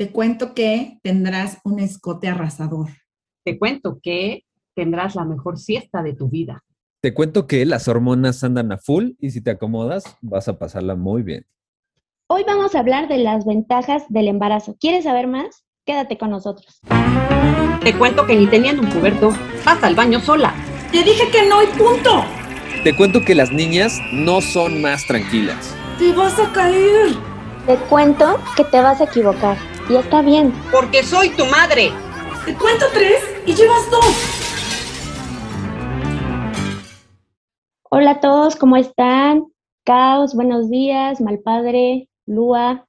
Te cuento que tendrás un escote arrasador. Te cuento que tendrás la mejor siesta de tu vida. Te cuento que las hormonas andan a full y si te acomodas vas a pasarla muy bien. Hoy vamos a hablar de las ventajas del embarazo. ¿Quieres saber más? Quédate con nosotros. Te cuento que ni teniendo un cubierto, vas al baño sola. Te dije que no y punto. Te cuento que las niñas no son más tranquilas. Te vas a caer. Te cuento que te vas a equivocar. Y está bien. Porque soy tu madre. Te cuento tres y llevas dos. Hola a todos, ¿cómo están? Caos, buenos días, Malpadre, Lua,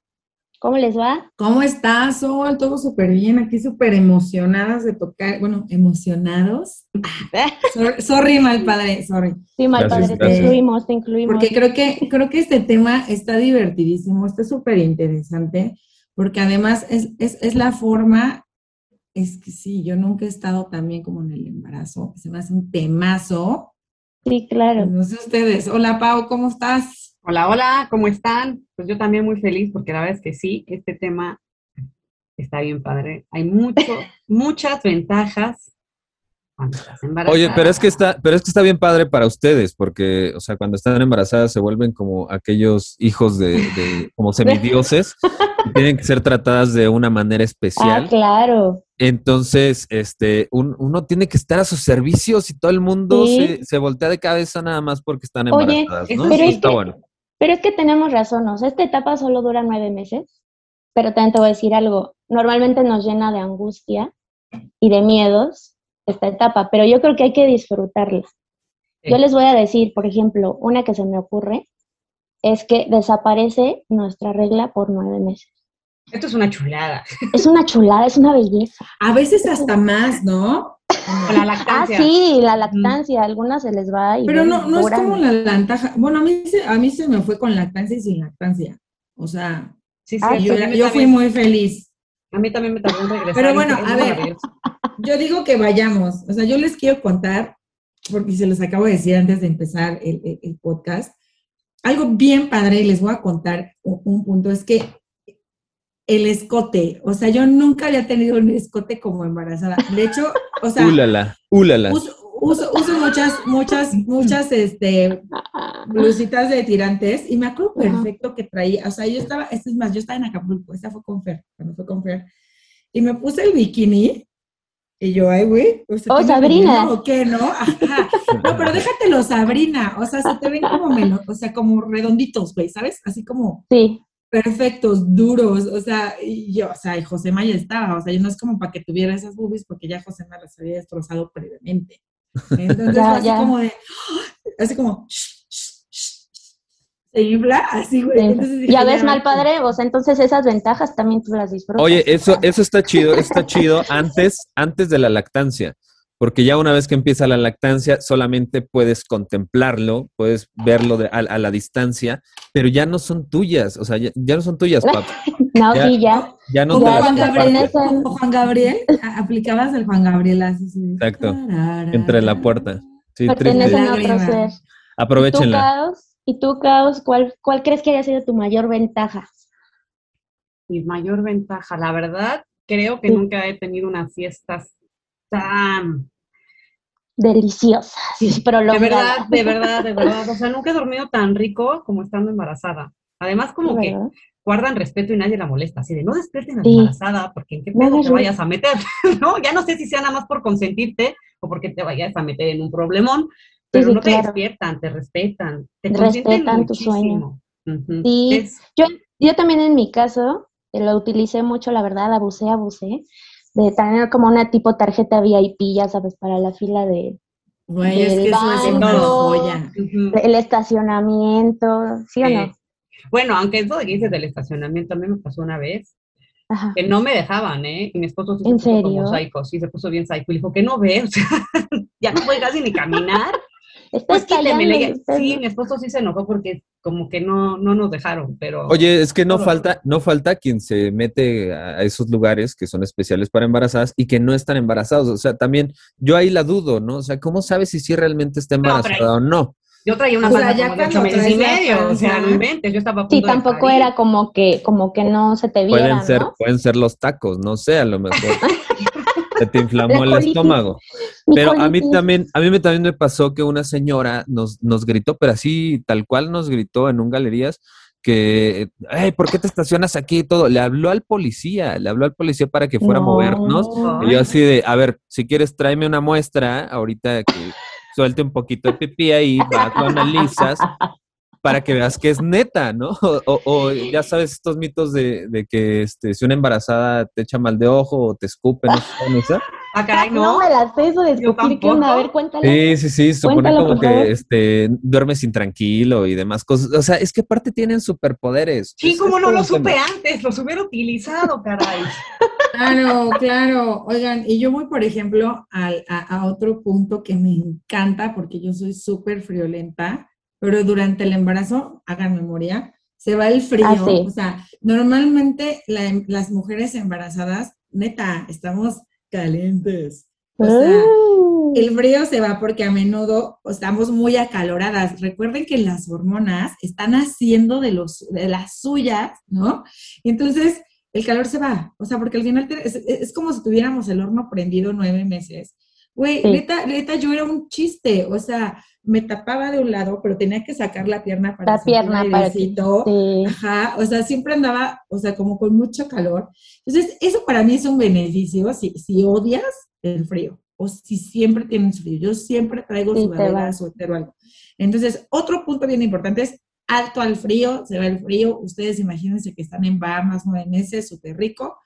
¿cómo les va? ¿Cómo estás, Sol? Todo súper bien, aquí súper emocionadas de tocar, bueno, emocionados. sorry, sorry, Malpadre, sorry. Sí, Malpadre, te incluimos, te incluimos. Porque creo que, creo que este tema está divertidísimo, está súper interesante, porque además es, es, es la forma es que sí, yo nunca he estado tan bien como en el embarazo. Se me hace un temazo Sí, claro. No sé ustedes. Hola, Pau, ¿cómo estás? Hola, hola, ¿cómo están? Pues yo también muy feliz porque la verdad es que sí, este tema está bien padre. Hay mucho, muchas ventajas cuando estás embarazada. Oye, pero es que está, pero es que está bien padre para ustedes, porque, o sea, cuando están embarazadas se vuelven como aquellos hijos de, de como semidioses, tienen que ser tratadas de una manera especial. Ah, claro. Entonces, este, uno tiene que estar a sus servicios y todo el mundo se, voltea de cabeza nada más porque están embarazadas, ¿no? Pero, es que, pero es que tenemos razón, o sea, esta etapa solo dura nueve meses, pero también te voy a decir algo, normalmente nos llena de angustia y de miedos esta etapa, pero yo creo que hay que disfrutarla. Yo les voy a decir, por ejemplo, una que se me ocurre es que desaparece nuestra regla por nueve meses. Esto es una chulada. Es una chulada, es una belleza. A veces hasta más, ¿no? la lactancia. Ah, sí, la lactancia, a algunas se les va y Pero no, no es como la lactancia. Bueno, a mí, se, a mí se me fue con lactancia y sin lactancia. O sea, sí, sí, ah, yo, yo fui muy feliz. A mí también me tardó en regresar. Pero bueno, a ver, yo digo que vayamos. O sea, yo les quiero contar, porque se los acabo de decir antes de empezar el, el, podcast, algo bien padre y les voy a contar un punto, es que el escote. O sea, yo nunca había tenido un escote como embarazada. De hecho, o sea. Úlala, úlala. Uso, uso, muchas, muchas, muchas, este, blusitas de tirantes y me acuerdo perfecto que traía, o sea, yo estaba, esto es más, yo estaba en Acapulco, esta fue con Fer, cuando fue con Fer, y me puse el bikini y yo, ay, güey. Oh, Sabrina. ¿O qué, no? Ajá. No, pero déjatelo, Sabrina. O sea, se te ven como menos, o sea, como redonditos, güey, ¿sabes? Así como. Sí perfectos, duros, o sea, y yo, o sea, y José ya estaba, o sea, yo no es como para que tuviera esas boobies porque ya José las había destrozado previamente. Entonces, así como de, así como, se infla, así, güey. ya ves, mal padre, o sea, entonces esas ventajas también tú las disfrutas. Oye, eso, eso está chido, está chido antes, antes de la lactancia porque ya una vez que empieza la lactancia solamente puedes contemplarlo, puedes verlo a, la distancia, pero ya no son tuyas, o sea, ya, no son tuyas, papá. no, sí, ya. Ya no te Juan, Gabriel, Juan Gabriel, aplicabas el Juan Gabriel así. Exacto, entre la puerta. Sí, Pertenecen a otro ser. Aprovechenla. ¿Y tú, Caos, cuál, cuál crees que haya sido tu mayor ventaja? Mi mayor ventaja, la verdad, creo que nunca he tenido unas fiestas tan deliciosa, sí, pero De verdad, de verdad, de verdad. O sea, nunca he dormido tan rico como estando embarazada. Además, como que guardan respeto y nadie la molesta. Así de, no despierten a la embarazada porque en qué pedo te vayas a meter, ¿no? Ya no sé si sea nada más por consentirte o porque te vayas a meter en un problemón, pero no te despiertan, te respetan, te respetan tu sueño. Sí, yo, yo también en mi caso lo utilicé mucho, la verdad, abusé, abusé de tener como una tipo tarjeta VIP, ya sabes, para la fila de... Güey, es que eso es una joya. El estacionamiento, ¿sí o no? Bueno, aunque eso de que dices del estacionamiento, a mí me pasó una vez que no me dejaban, ¿eh? Y mi esposo sí se puso como psycho, sí, se puso bien psycho. Y dijo que no ve, o sea, ya no puede casi ni caminar. Pues quíteme, sí, mi esposo sí se enojó porque como que no, no nos dejaron, pero... Oye, es que no falta, no falta quien se mete a esos lugares que son especiales para embarazadas y que no están embarazados. O sea, también yo ahí la dudo, ¿no? O sea, ¿cómo sabes si sí realmente está embarazada o no? Yo traía una O sea, panza ya como de ocho cuando meses y medio, o sea, no inventes, yo estaba a punto Sí, tampoco era como que, como que no se te viera, Pueden ser, ¿no? pueden ser los tacos, no sé, a lo mejor. Se te inflamó La el estómago. Pero a mí también, a mí me también me pasó que una señora nos, nos gritó, pero así tal cual nos gritó en un galerías que, hey, ¿por qué te estacionas aquí y todo? Le habló al policía, le habló al policía para que fuera a movernos. No. Y yo así de, a ver, si quieres tráeme una muestra, ahorita que suelte un poquito de pipí ahí, va, lo analizas, para que veas que es neta, ¿no? O, o- o ya sabes estos mitos de, de que este, si una embarazada te echa mal de ojo o te escupe, no sé. Ah, caray, No no. me la sé eso de escupir, ¿qué onda? A ver, cuéntale. Sí, sí, sí, supone Cuéntalo, como favor. que este, duermes intranquilo y demás cosas. O sea, es que aparte tienen superpoderes. Sí, como no lo tema. supe antes, los hubiera utilizado, caray. Claro, claro. Oigan, y yo voy, por ejemplo, al- a, a otro punto que me encanta porque yo soy súper friolenta, pero durante el embarazo, hagan memoria, se va el frío. Ah, sí. O sea, normalmente la em- las mujeres embarazadas, neta, estamos calientes. O sea, el frío se va porque a menudo estamos muy acaloradas. Recuerden que las hormonas están haciendo de, los, de las suyas, ¿no? Entonces el calor se va. O sea, porque al final te- es, es como si tuviéramos el horno prendido nueve meses. Güey, Sí. neta, neta, yo era un chiste. O sea, me tapaba de un lado, pero tenía que sacar la pierna para La pierna para. Sí. Ajá, o sea, siempre andaba, o sea, como con mucho calor. Entonces, eso para mí es un beneficio si, si odias el frío o si siempre tienes frío. Yo siempre traigo Sí, sudadera, suéter o algo. Entonces, otro punto bien importante es alto al frío, se va el frío. Ustedes imagínense que están en Bahamas nueve meses, súper rico.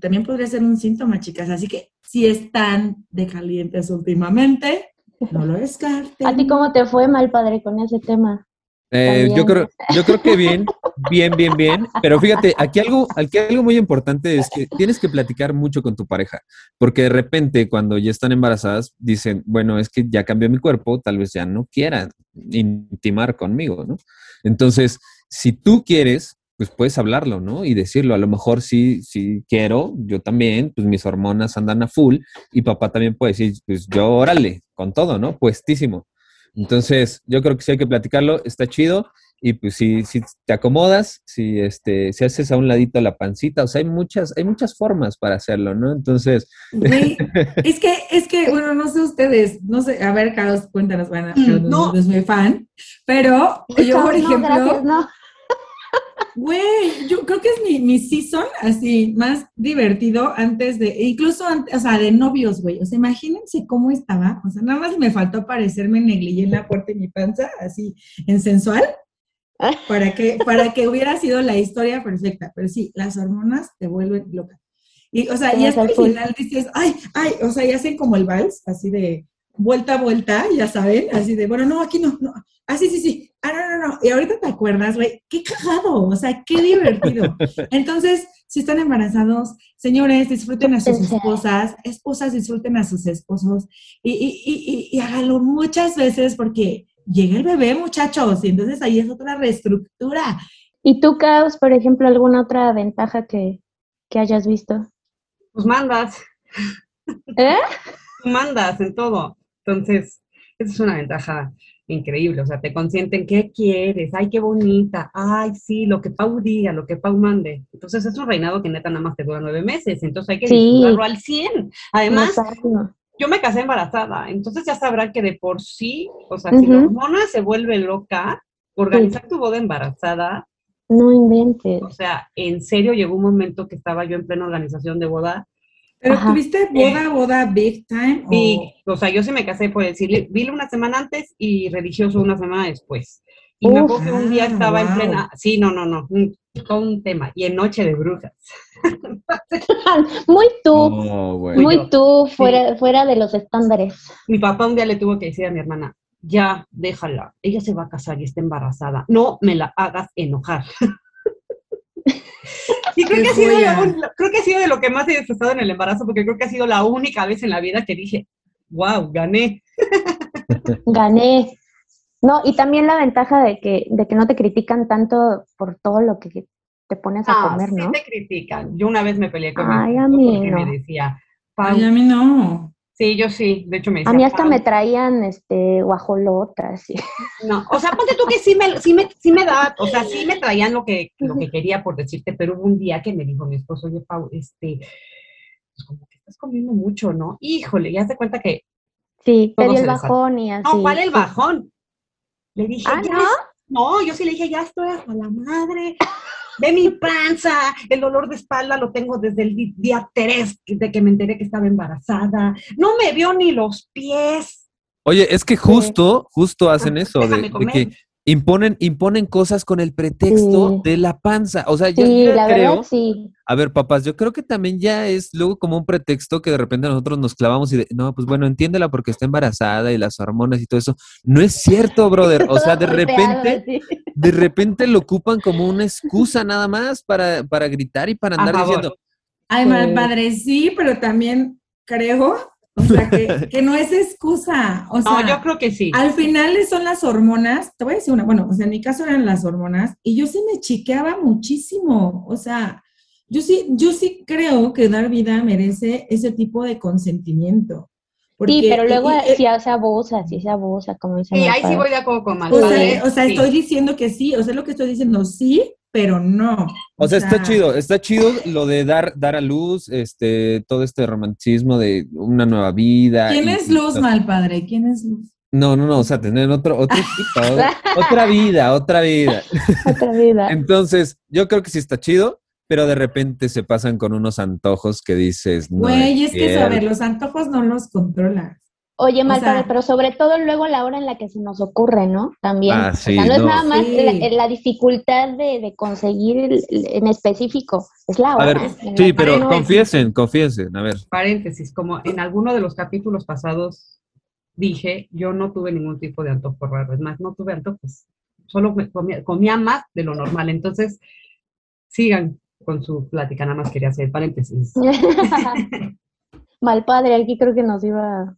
También podría ser un síntoma, chicas. Así que si están de calientes últimamente, no lo descarten. ¿A ti cómo te fue mal, padre, con ese tema? Eh, yo, creo, yo creo que bien, bien, bien, bien. Pero fíjate, aquí algo, aquí algo muy importante es que tienes que platicar mucho con tu pareja, porque de repente cuando ya están embarazadas dicen, bueno, es que ya cambió mi cuerpo, tal vez ya no quieran intimar conmigo, ¿no? Entonces, si tú quieres, pues puedes hablarlo, ¿no? Y decirlo, a lo mejor sí, sí quiero, yo también, pues mis hormonas andan a full y papá también puede decir, pues yo órale, con todo, ¿no? Puestísimo. Entonces, yo creo que sí hay que platicarlo, está chido. Y pues si, si te acomodas, si este, si haces a un ladito la pancita, o sea, hay muchas, hay muchas formas para hacerlo, ¿no? Entonces, Güey, es que, es que, bueno, no sé ustedes, no sé, a ver, Carlos, cuéntanos, Carlos, no. no es mi fan, pero yo, por No, ejemplo, gracias, no. Güey, yo creo que es mi, mi season así más divertido antes de, incluso antes, o sea, de novios, güey, o sea, imagínense cómo estaba, o sea, nada más me faltó aparecerme negligé en la puerta de mi panza, así, en sensual, para que, para que hubiera sido la historia perfecta, pero sí, las hormonas te vuelven loca. Y, o sea, y hasta al el final dices, ay, ay, o sea, y hacen como el vals, así de vuelta a vuelta, ya saben, así de, bueno, no, aquí no, no, ah, sí, sí, sí, ah, no, no, no, y ahorita te acuerdas, güey, qué cagado, o sea, qué divertido. Entonces, si están embarazados, señores, disfruten a sus esposas, esposas disfruten a sus esposos y, y, y, y, y háganlo muchas veces porque llega el bebé, muchachos, y entonces ahí es otra reestructura. ¿Y tú, Caos, por ejemplo, alguna otra ventaja que, que hayas visto? Pues mandas, ¿Eh? mandas en todo. Entonces, esa es una ventaja increíble. O sea, te consienten qué quieres, ay, qué bonita, ay, sí, lo que Pau diga, lo que Pau mande. Entonces, es un reinado que neta nada más te dura nueve meses. Entonces, hay que Sí. disfrutarlo al 100. Además, Exacto. yo me casé embarazada, entonces ya sabrán que de por sí, o sea, si la hormona se vuelve loca, organizar tu boda embarazada, No inventes. o sea, en serio llegó un momento que estaba yo en plena organización de boda Pero Ajá. tuviste boda, boda big time. o- y, o sea, yo sí me casé por decir, vile una semana antes y religioso una semana después. Y me Uf. acuerdo que un día Ah, estaba en wow. plena, sí, no, no, no, un, todo un tema, y en Noche de Brujas. Muy tú, oh, güey. Muy yo. tú, fuera, fuera de los estándares. Mi papá un día le tuvo que decir a mi hermana, ya, déjala, ella se va a casar y está embarazada, no me la hagas enojar. y creo que, ha sido la creo que ha sido de lo que más he disfrutado en el embarazo, porque creo que ha sido la única vez en la vida que dije, wow, gané. Gané. No, y también la ventaja de que, de que no te critican tanto por todo lo que te pones a Ah, comer, sí ¿no? te critican. Yo una vez me peleé con Ay, mi a mí no. me decía, Ay, a mí no. Sí, yo sí, de hecho me A mí hasta me traían este guajolotas. No, o sea, ponte tú que sí me, sí me, sí me da, o sea, sí me traían lo que, lo que quería por decirte, pero hubo un día que me dijo mi esposo, oye, Pau, este, pues como que estás comiendo mucho, ¿no? Híjole, ya te cuenta que... Sí, te dio el bajón y así. No, ¿cuál el bajón? Le dije, ¿Ah, no? no, yo sí le dije, ya estoy hasta la madre de mi panza, el dolor de espalda lo tengo desde el día 3 de que me enteré que estaba embarazada, no me vio ni los pies. Oye, es que justo, justo hacen eso, de, que imponen, imponen cosas con el pretexto de la panza. O sea, yo, creo, sí. a ver, papás, yo creo que también ya es luego como un pretexto que de repente nosotros nos clavamos y de, no, pues bueno, entiéndela porque está embarazada y las hormonas y todo eso. No es cierto, brother. O sea, de repente, de repente lo ocupan como una excusa nada más para, para gritar y para andar diciendo. Ay, mal padre, sí, pero también creo o sea, que, que, no es excusa. O sea, no, yo creo que sí. Al final son las hormonas. Te voy a decir una, bueno, o sea, en mi caso eran las hormonas y yo sí me chiqueaba muchísimo. O sea, yo sí, yo sí creo que dar vida merece ese tipo de consentimiento. sí, pero luego si se abusa, si se abusa, como dice. Sí, ahí sí voy de acuerdo con Mal. O sea, o sea estoy diciendo que sí, o sea, lo que estoy diciendo sí, pero no. O, sea, está chido, está chido lo de dar, dar a luz, este, todo este romanticismo de una nueva vida. ¿Quién es luz, mal padre? ¿Quién es luz? No, no, no, o sea, tener otro, otro tipo, otra vida, otra vida. Otra vida. Entonces, yo creo que sí está chido, pero de repente se pasan con unos antojos que dices, no. Güey, es, que, a ver, los antojos no los controlas. Oye, mal pero sobre todo luego la hora en la que se nos ocurre, ¿no? También. Ah, o sea, no, es nada más la, dificultad de, conseguir en específico, es la hora. A ver, sí, pero confiesen, confiesen, a ver. Paréntesis, como en alguno de los capítulos pasados dije, yo no tuve ningún tipo de antojo raro, es más, no tuve antojos, solo comía, comía más de lo normal, entonces sigan con su plática, nada más quería hacer paréntesis. Mal padre, aquí creo que nos iba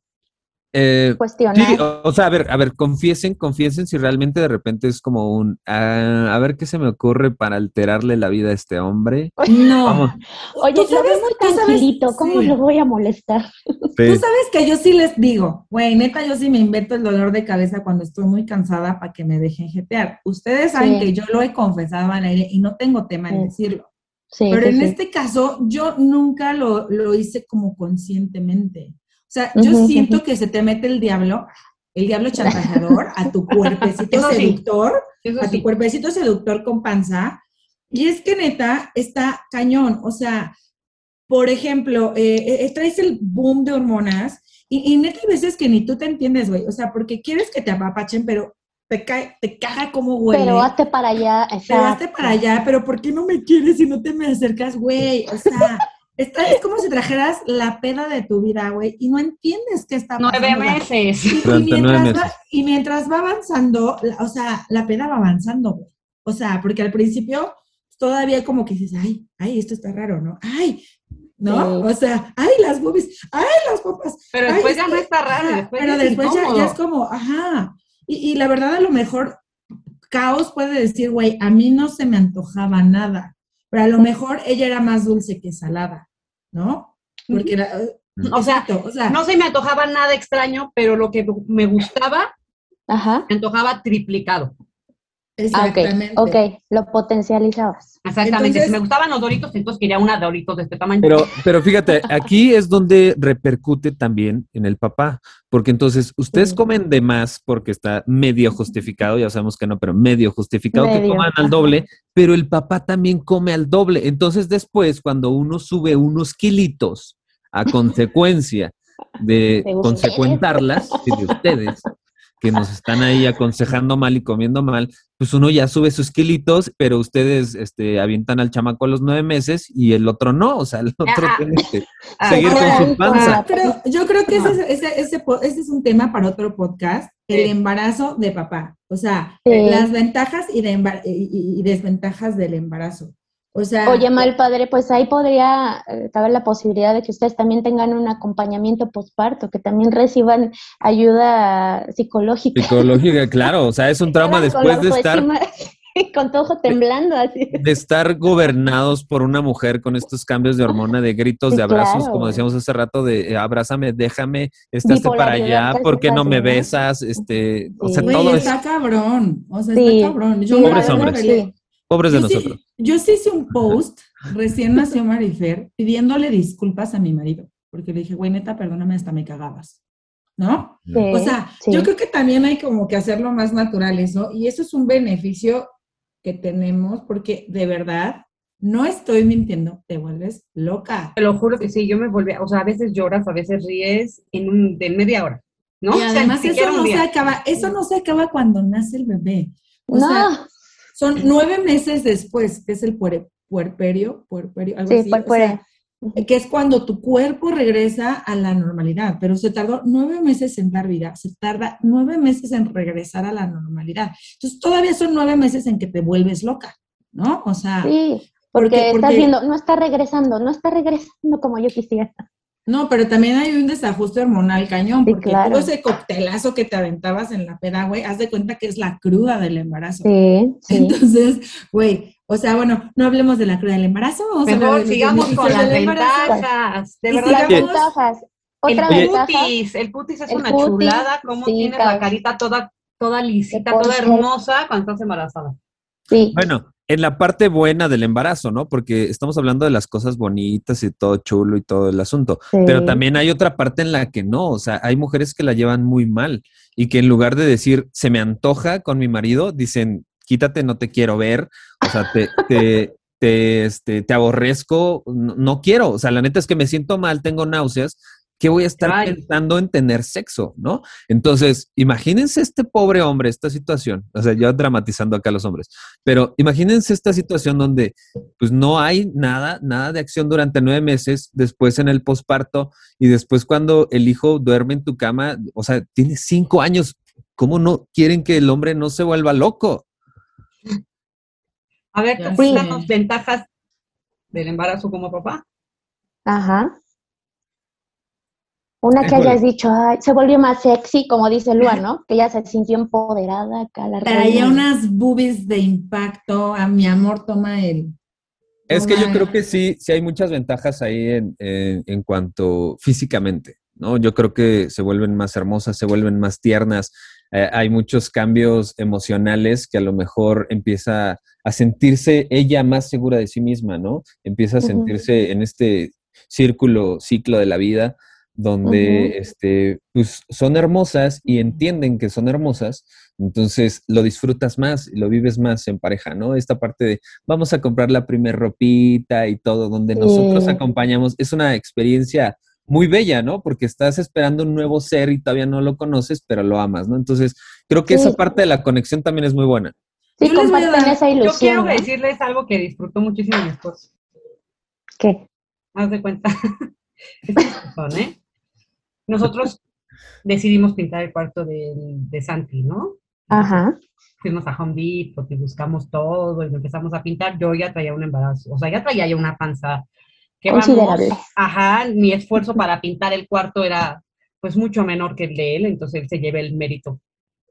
eh, Sí, o, sea, a ver, a ver, confiesen, confiesen si realmente de repente es como un, ah, a ver qué se me ocurre para alterarle la vida a este hombre. No. Oye, ¿Tú sabes, muy tranquilito, ¿cómo lo voy a molestar? Tú sabes que yo sí les digo, güey, neta, yo sí me invento el dolor de cabeza cuando estoy muy cansada para que me dejen jetear. Ustedes saben que yo lo he confesado al aire y no tengo tema en decirlo. Pero en este caso, yo nunca lo, lo hice como conscientemente. O sea, yo siento que se te mete el diablo, el diablo chantajeador, a tu cuerpecito seductor, a tu cuerpecito seductor con panza. Y es que neta, está cañón. O sea, por ejemplo, eh, eh, traes el boom de hormonas y, neta hay veces que ni tú te entiendes, güey. O sea, porque quieres que te apapachen, pero te cae, te caga como güey. Pero hazte para allá, exacto. Pero hazte para allá, pero ¿por qué no me quieres si no te me acercas, güey? O sea, Está, es como si trajeras la peda de tu vida, güey, y no entiendes qué está pasando. Nueve meses. Y, mientras Va, avanzando, o sea, la peda va avanzando, güey. O sea, porque al principio todavía como que dices, ay, ay, esto está raro, ¿no? Ay, ¿no? O sea, ay, las boobies, ay, las papas. Pero después ya no está raro. pero después ya, es como, ajá. Y, y la verdad, a lo mejor, Caos puede decir, güey, a mí no se me antojaba nada pero a lo mejor ella era más dulce que salada. ¿No? Porque o, sea, no se me antojaba nada extraño, pero lo que me gustaba, me antojaba triplicado. Exactamente. ok, lo potencializabas. Exactamente. si me gustaban los doritos, entonces quería una doritos de este tamaño. Pero, pero fíjate, aquí es donde repercute también en el papá, porque entonces ustedes comen de más porque está medio justificado, ya sabemos que no, pero medio justificado que coman al doble, pero el papá también come al doble. Entonces después, cuando uno sube unos kilitos a consecuencia de consecuentarlas, de ustedes, que nos están ahí aconsejando mal y comiendo mal, pues uno ya sube sus kilitos, pero ustedes este, avientan al chamaco a los nueve meses y el otro no, o sea, el otro ah, tiene que ah, seguir con su panza. Pero yo creo que ese, ese, ese, es un tema para otro podcast, el embarazo de papá, o sea, las ventajas y, de y desventajas del embarazo. Oye, mal padre, pues ahí podría eh, caber la posibilidad de que ustedes también tengan un acompañamiento postparto, que también reciban ayuda psicológica. Psicológica, claro, o sea, es un trauma después de estar con todo ojo temblando así. De estar gobernados por una mujer con estos cambios de hormona, de gritos, de abrazos, como decíamos hace rato, de eh, abrázame, déjame, estás para allá, ¿por qué no me besas? Este, o sea, todo está cabrón, o sea, está cabrón. Pobres hombres, pobres de nosotros. yo sí hice un post, recién nació Marifer, pidiéndole disculpas a mi marido, porque le dije, güey, neta, perdóname, hasta me cagabas. ¿no? o sea, yo creo que también hay como que hacerlo más natural eso, y eso es un beneficio que tenemos, porque de verdad, no estoy mintiendo, te vuelves loca. Te lo juro que sí, yo me volví, o sea, a veces lloras, a veces ríes en un, de media hora, ¿no? Y además eso no se acaba, eso no se acaba cuando nace el bebé. O sea, son nueve meses después, que es el puerperio, puerperio, algo así. que es cuando tu cuerpo regresa a la normalidad, pero se tardó nueve meses en dar vida, se tarda nueve meses en regresar a la normalidad. Entonces todavía son nueve meses en que te vuelves loca, ¿no? O sea... Sí, porque, estás viendo, no está regresando, no está regresando como yo quisiera. No, pero también hay un desajuste hormonal cañón, porque todo ese coctelazo que te aventabas en la peda, güey, haz de cuenta que es la cruda del embarazo. Sí, sí. Entonces, güey, o sea, bueno, no hablemos de la cruda del embarazo. Mejor sigamos con las ventajas. De verdad, ventajas. Otra el putis, el putis es una chulada, como tienes la carita toda, toda lisita, toda hermosa cuando estás embarazada. Sí. Bueno, en la parte buena del embarazo, ¿no? Porque estamos hablando de las cosas bonitas y todo chulo y todo el asunto. Pero también hay otra parte en la que no. O sea, hay mujeres que la llevan muy mal y que en lugar de decir se me antoja con mi marido, dicen quítate, no te quiero ver, o sea, te, te, te, este, te aborrezco, no, quiero, o sea, la neta es que me siento mal, tengo náuseas, ¿qué voy a estar pensando en tener sexo, no? Entonces, imagínense este pobre hombre, esta situación, o sea, yo dramatizando acá a los hombres, pero imagínense esta situación donde pues no hay nada, nada de acción durante nueve meses, después en el posparto y después cuando el hijo duerme en tu cama, o sea, tiene cinco años, ¿cómo no quieren que el hombre no se vuelva loco? A ver, ¿qué ventajas del embarazo como papá? Ajá. Una que hayas dicho, ay, se volvió más sexy, como dice Lua, ¿no? Que ya se sintió empoderada acá la Traía unas boobies de impacto, a mi amor toma el... Es que yo creo que sí, sí hay muchas ventajas ahí en, en cuanto físicamente, ¿no? Yo creo que se vuelven más hermosas, se vuelven más tiernas, eh, hay muchos cambios emocionales que a lo mejor empieza a sentirse ella más segura de sí misma, ¿no? Empieza a sentirse en este círculo, ciclo de la vida, donde este, pues, son hermosas y entienden que son hermosas, entonces lo disfrutas más y lo vives más en pareja, ¿no? Esta parte de vamos a comprar la primer ropita y todo, donde nosotros acompañamos, es una experiencia muy bella, ¿no? Porque estás esperando un nuevo ser y todavía no lo conoces, pero lo amas, ¿no? Entonces, creo que esa parte de la conexión también es muy buena. Sí, yo esa ilusión. Yo quiero decirles algo que disfrutó muchísimo mi esposo. ¿Qué? Haz de cuenta. ¿eh? Nosotros decidimos pintar el cuarto de, de Santi, ¿no? Ajá. Fuimos a Home Depot y buscamos todo y empezamos a pintar. Yo ya traía un embarazo, o sea, ya traía ya una panza que vamos, ajá, mi esfuerzo para pintar el cuarto era pues mucho menor que el de él, entonces él se lleva el mérito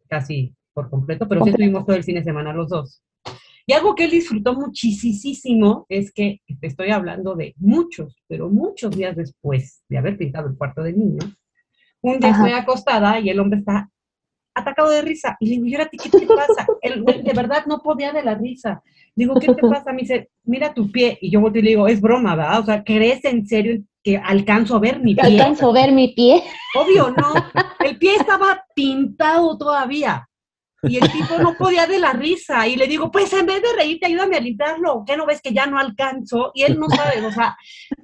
casi por completo, pero sí estuvimos todo el fin de semana los dos. Y algo que él disfrutó muchísimo es que te estoy hablando de muchos, pero muchos días después de haber pintado el cuarto del niño, un día estoy acostada y el hombre está atacado de risa. Y le digo, ¿y ti qué te pasa? El de verdad no podía de la risa. Digo, ¿qué te pasa? Me dice, mira tu pie. Y yo volteo y le digo, es broma, ¿verdad? O sea, ¿crees en serio que alcanzo a ver mi pie? ¿Alcanzo a ver mi pie? Obvio, no. El pie estaba pintado todavía. Y el tipo no podía de la risa. Y le digo, pues en vez de reírte, ayúdame a limpiarlo. ¿Qué no ves que ya no alcanzo? Y él no sabe, o sea,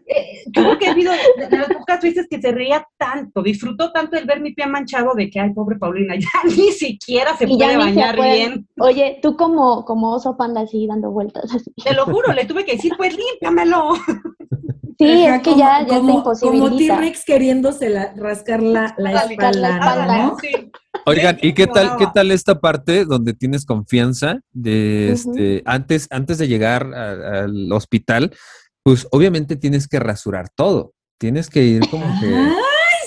eh, yo creo que he habido de, las pocas veces que se reía tanto, disfrutó tanto el ver mi pie manchado de que, ay, pobre Paulina, ya ni siquiera se puede bañar bien. Oye, tú como, como oso panda así dando vueltas. Así. Te lo juro, le tuve que decir, pues límpiamelo. Sí, es que ya, ya como, Como T-Rex queriéndose la, rascar la, la, espalda, ¿no? Oigan, ¿y qué tal, qué tal esta parte donde tienes confianza de este, antes, antes de llegar al hospital? Pues obviamente tienes que rasurar todo. Tienes que ir como que. ¡Ay,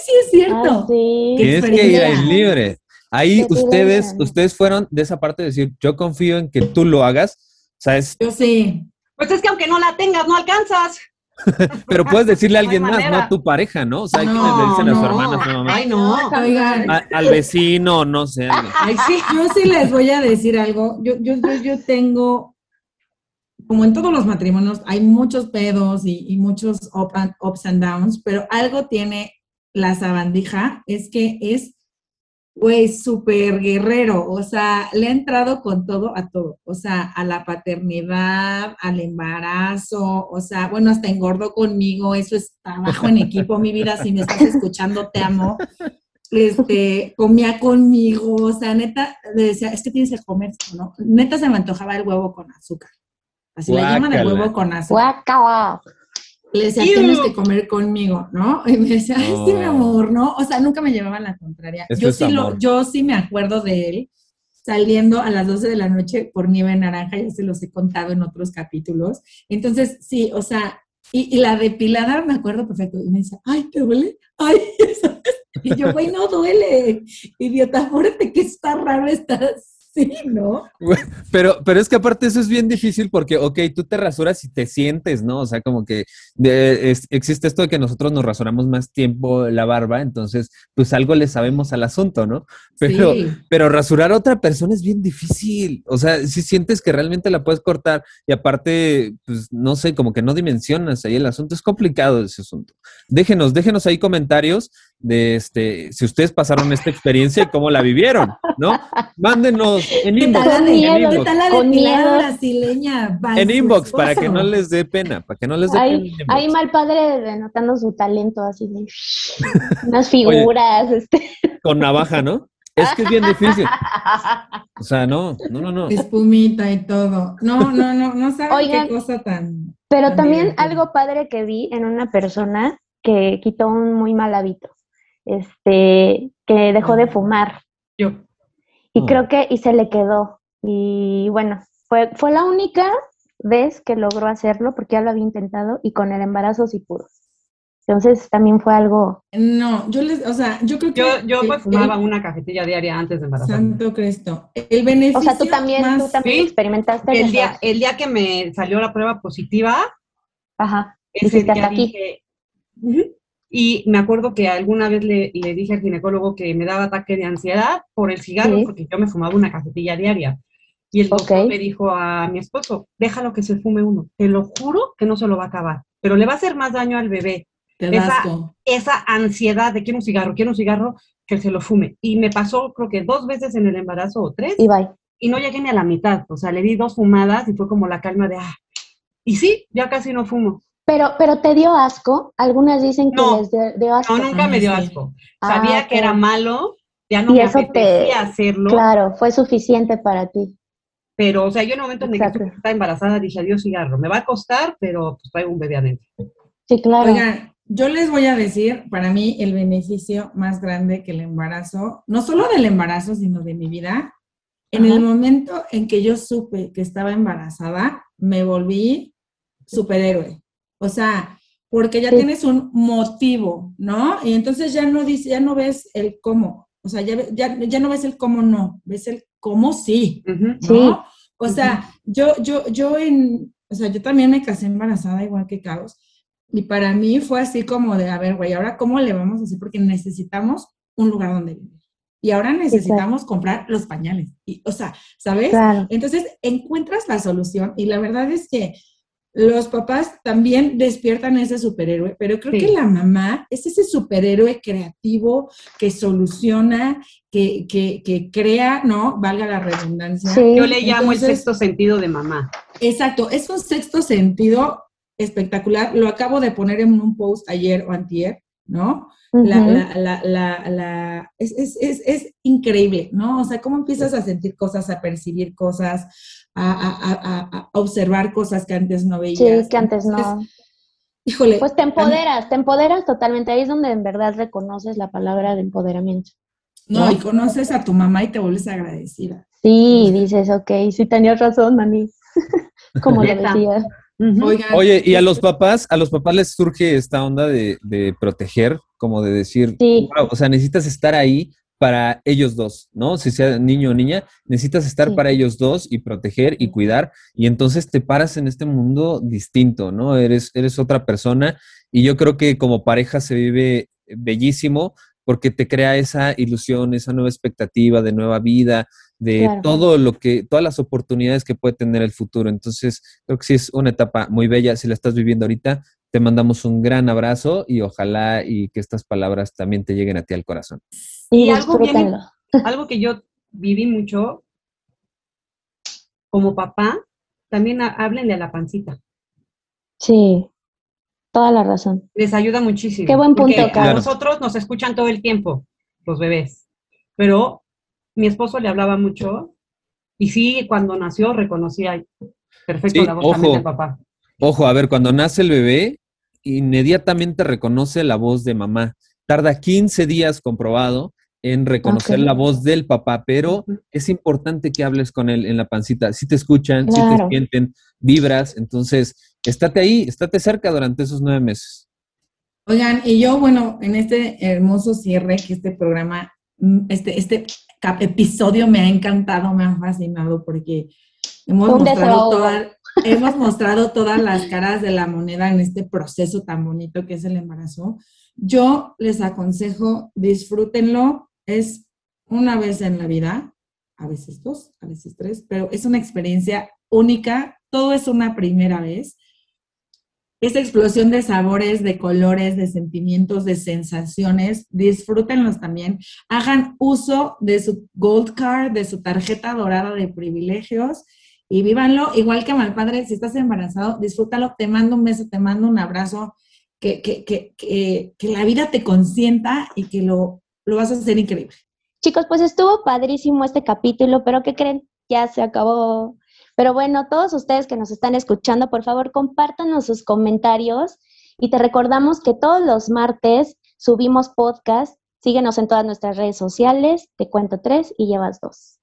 sí es cierto! Ah, tienes que ir ahí libre. Ahí ustedes, ustedes fueron de esa parte de decir, yo confío en que tú lo hagas, ¿sabes? Yo sí. Pues es que aunque no la tengas, no alcanzas. Pero puedes decirle a alguien más, no a tu pareja, ¿no? O sea, hay quienes le dicen a su hermana, a su mamá. Ay, no. Oigan, al vecino, no sé. Ay, sí, yo sí les voy a decir algo. Yo, yo, yo, yo tengo, como en todos los matrimonios, hay muchos pedos y, y muchos up and- ups and downs, pero algo tiene la sabandija, es que es, güey, súper guerrero. O sea, le ha entrado con todo a todo. O sea, a la paternidad, al embarazo, o sea, bueno, hasta engordó conmigo. Eso es trabajo en equipo, mi vida. Si me estás escuchando, te amo este, comía conmigo, o sea, neta, le decía, es que tienes que comer esto, ¿no? Neta se me antojaba el huevo con azúcar. Así le llaman el Guácala. huevo con azúcar. Guacala. Le decía, tienes que comer conmigo, ¿no? Y me decía, ay, sí, mi amor, ¿no? O sea, nunca me llevaban la contraria. Yo sí, lo, yo sí me acuerdo de él saliendo a las 12 de la noche por nieve naranja, ya se los he contado en otros capítulos. Entonces, sí, o sea, y, y la depilada me acuerdo perfecto. Y me decía, ay, ¿te duele? Ay, ¿sabes? Y yo, güey, no duele. Idiota, apúrate que está raro estar así, ¿no? Pero, pero es que aparte eso es bien difícil porque, ok, tú te rasuras y te sientes, ¿no? O sea, como que de- es- existe esto de que nosotros nos rasuramos más tiempo la barba, entonces, pues algo le sabemos al asunto, ¿no? Pero, Sí. pero rasurar a otra persona es bien difícil. O sea, si sientes que realmente la puedes cortar y aparte, pues no sé, como que no dimensionas ahí el asunto, es complicado ese asunto. Déjenos, déjenos ahí comentarios de este, si ustedes pasaron esta experiencia y cómo la vivieron, ¿no? Mándenos en ¿Qué inbox. tal la, Con de, miedo, en ¿qué inbox. tal la con miedo. brasileña? En inbox, para que no les dé pena, para que no les dé pena. Hay, en inbox. hay mal padre denotando su talento, así de unas figuras, este. Con navaja, ¿no? Es que es bien difícil. O sea, no, no, no, no. Espumita y todo. No, no, no, no saben Oigan, qué cosa tan. Pero Tan también algo padre que vi en una persona que quitó un muy mal hábito, este, que dejó de fumar Yo. y Oh. creo que y se le quedó y bueno, fue fue la única vez que logró hacerlo porque ya lo había intentado y con el embarazo sí pudo. Entonces también fue algo No, yo les, o sea, yo creo que. Yo, pues fumaba el- una cajetilla diaria antes de embarazarme. Santo Cristo. El beneficio. O sea, tú también, tú también Sí. experimentaste El día, el día que me salió la prueba positiva, Ajá. ese Dijiste, día "Hasta aquí". dije, "Ujú". Y me acuerdo que alguna vez le, le dije al ginecólogo que me daba ataque de ansiedad por el cigarro, Sí. porque yo me fumaba una cajetilla diaria. Y el doctor me dijo a mi esposo, déjalo que se fume uno, te lo juro que no se lo va a acabar, pero le va a hacer más daño al bebé. Te esa-. Esa ansiedad de quiero un cigarro, quiero un cigarro, que se lo fume. Y me pasó creo que dos veces en el embarazo o tres, Y bye. y no llegué ni a la mitad. O sea, le di dos fumadas y fue como la calma de, ah, y sí, ya casi no fumo. Pero, pero te dio asco. Algunas dicen que No. les dio, dio asco. No, nunca me dio asco. Ah, Sabía que era malo, ya no Y me eso te- hacerlo, Claro, fue suficiente para ti. pero, o sea, yo en el momento en que Exacto. supe que estaba embarazada dije, adiós cigarro, me va a costar, pero pues traigo un bebé adentro. Sí, claro. Oigan, yo les voy a decir, para mí, el beneficio más grande que el embarazo, no solo del embarazo, sino de mi vida, en Ajá. el momento en que yo supe que estaba embarazada, me volví superhéroe. O sea, porque ya Sí. tienes un motivo, ¿no? Y entonces ya no dice, ya no ves el cómo. O sea, ya, ya, ya no ves el cómo no, ves el cómo sí. ¿no? Sí. O sea, yo, yo, yo en, o sea, yo también me casé embarazada igual que Caos. Y para mí fue así como de, a ver, güey, ahora cómo le vamos a hacer porque necesitamos un lugar donde vivir. Y ahora necesitamos comprar los pañales. Y, o sea, ¿sabes? Claro. Entonces encuentras la solución y la verdad es que los papás también despiertan ese superhéroe, pero creo Sí. que la mamá es ese superhéroe creativo que soluciona, que, que, que crea, ¿no? Valga la redundancia. Sí. Yo le llamo el sexto sentido de mamá. Exacto, es un sexto sentido espectacular. Lo acabo de poner en un post ayer o antier, ¿no? La, la, la, la- es, es, es, es increíble, ¿no? O sea, cómo empiezas a sentir cosas, a percibir cosas, a, observar cosas que antes no veías. Sí, que antes no. Entonces, Híjole. Pues te empoderas, te empoderas totalmente. Ahí es donde en verdad reconoces la palabra de empoderamiento. No, y conoces a tu mamá y te vuelves agradecida. Sí, dices, ok, sí tenías razón, mami. Como lo Neta. decía. Oye, y a los papás, a los papás les surge esta onda de, de proteger, como de decir, Sí. "Wow", o sea, necesitas estar ahí para ellos dos, ¿no? Si sea niño o niña, necesitas estar para ellos dos y proteger y cuidar y entonces te paras en este mundo distinto, ¿no? Eres, eres otra persona y yo creo que como pareja se vive bellísimo porque te crea esa ilusión, esa nueva expectativa de nueva vida, de todo lo que, todas las oportunidades que puede tener el futuro. Entonces, creo que sí es una etapa muy bella. Si la estás viviendo ahorita, te mandamos un gran abrazo y ojalá y que estas palabras también te lleguen a ti al corazón. Y algo, algo que yo viví mucho como papá, también háblenle a la pancita. Sí, toda la razón. Les ayuda muchísimo. Qué buen punto, porque A nosotros nos escuchan todo el tiempo, los bebés. Pero mi esposo le hablaba mucho y sí, cuando nació reconocía perfecto la voz también del papá. Ojo, a ver, cuando nace el bebé, inmediatamente reconoce la voz de mamá. Tarda 15 días comprobado en reconocer la voz del papá, pero es importante que hables con él en la pancita. Si te escuchan, si te sienten, vibras, entonces estate ahí, estate cerca durante esos nueve meses. Oigan, y yo, bueno, en este hermoso cierre que este programa, mm, este, este episodio me ha encantado, me ha fascinado porque hemos mostrado, hemos mostrado todas las caras de la moneda en este proceso tan bonito que es el embarazo. Yo les aconsejo, disfrútenlo, es una vez en la vida, a veces dos, a veces tres, pero es una experiencia única, todo es una primera vez. Esa explosión de sabores, de colores, de sentimientos, de sensaciones, disfrútenlos también. Hagan uso de su Gold Card, de su tarjeta dorada de privilegios y vívanlo. Igual que Malpadre, si estás embarazado, disfrútalo. Te mando un beso, te mando un abrazo que, que, que, que, la vida te consienta y que lo, lo vas a hacer increíble. Chicos, pues estuvo padrísimo este capítulo, pero ¿qué creen? Ya se acabó. Pero bueno, todos ustedes que nos están escuchando, por favor, compártanos sus comentarios y te recordamos que todos los martes subimos podcast. Síguenos en todas nuestras redes sociales, te cuento tres y llevas dos.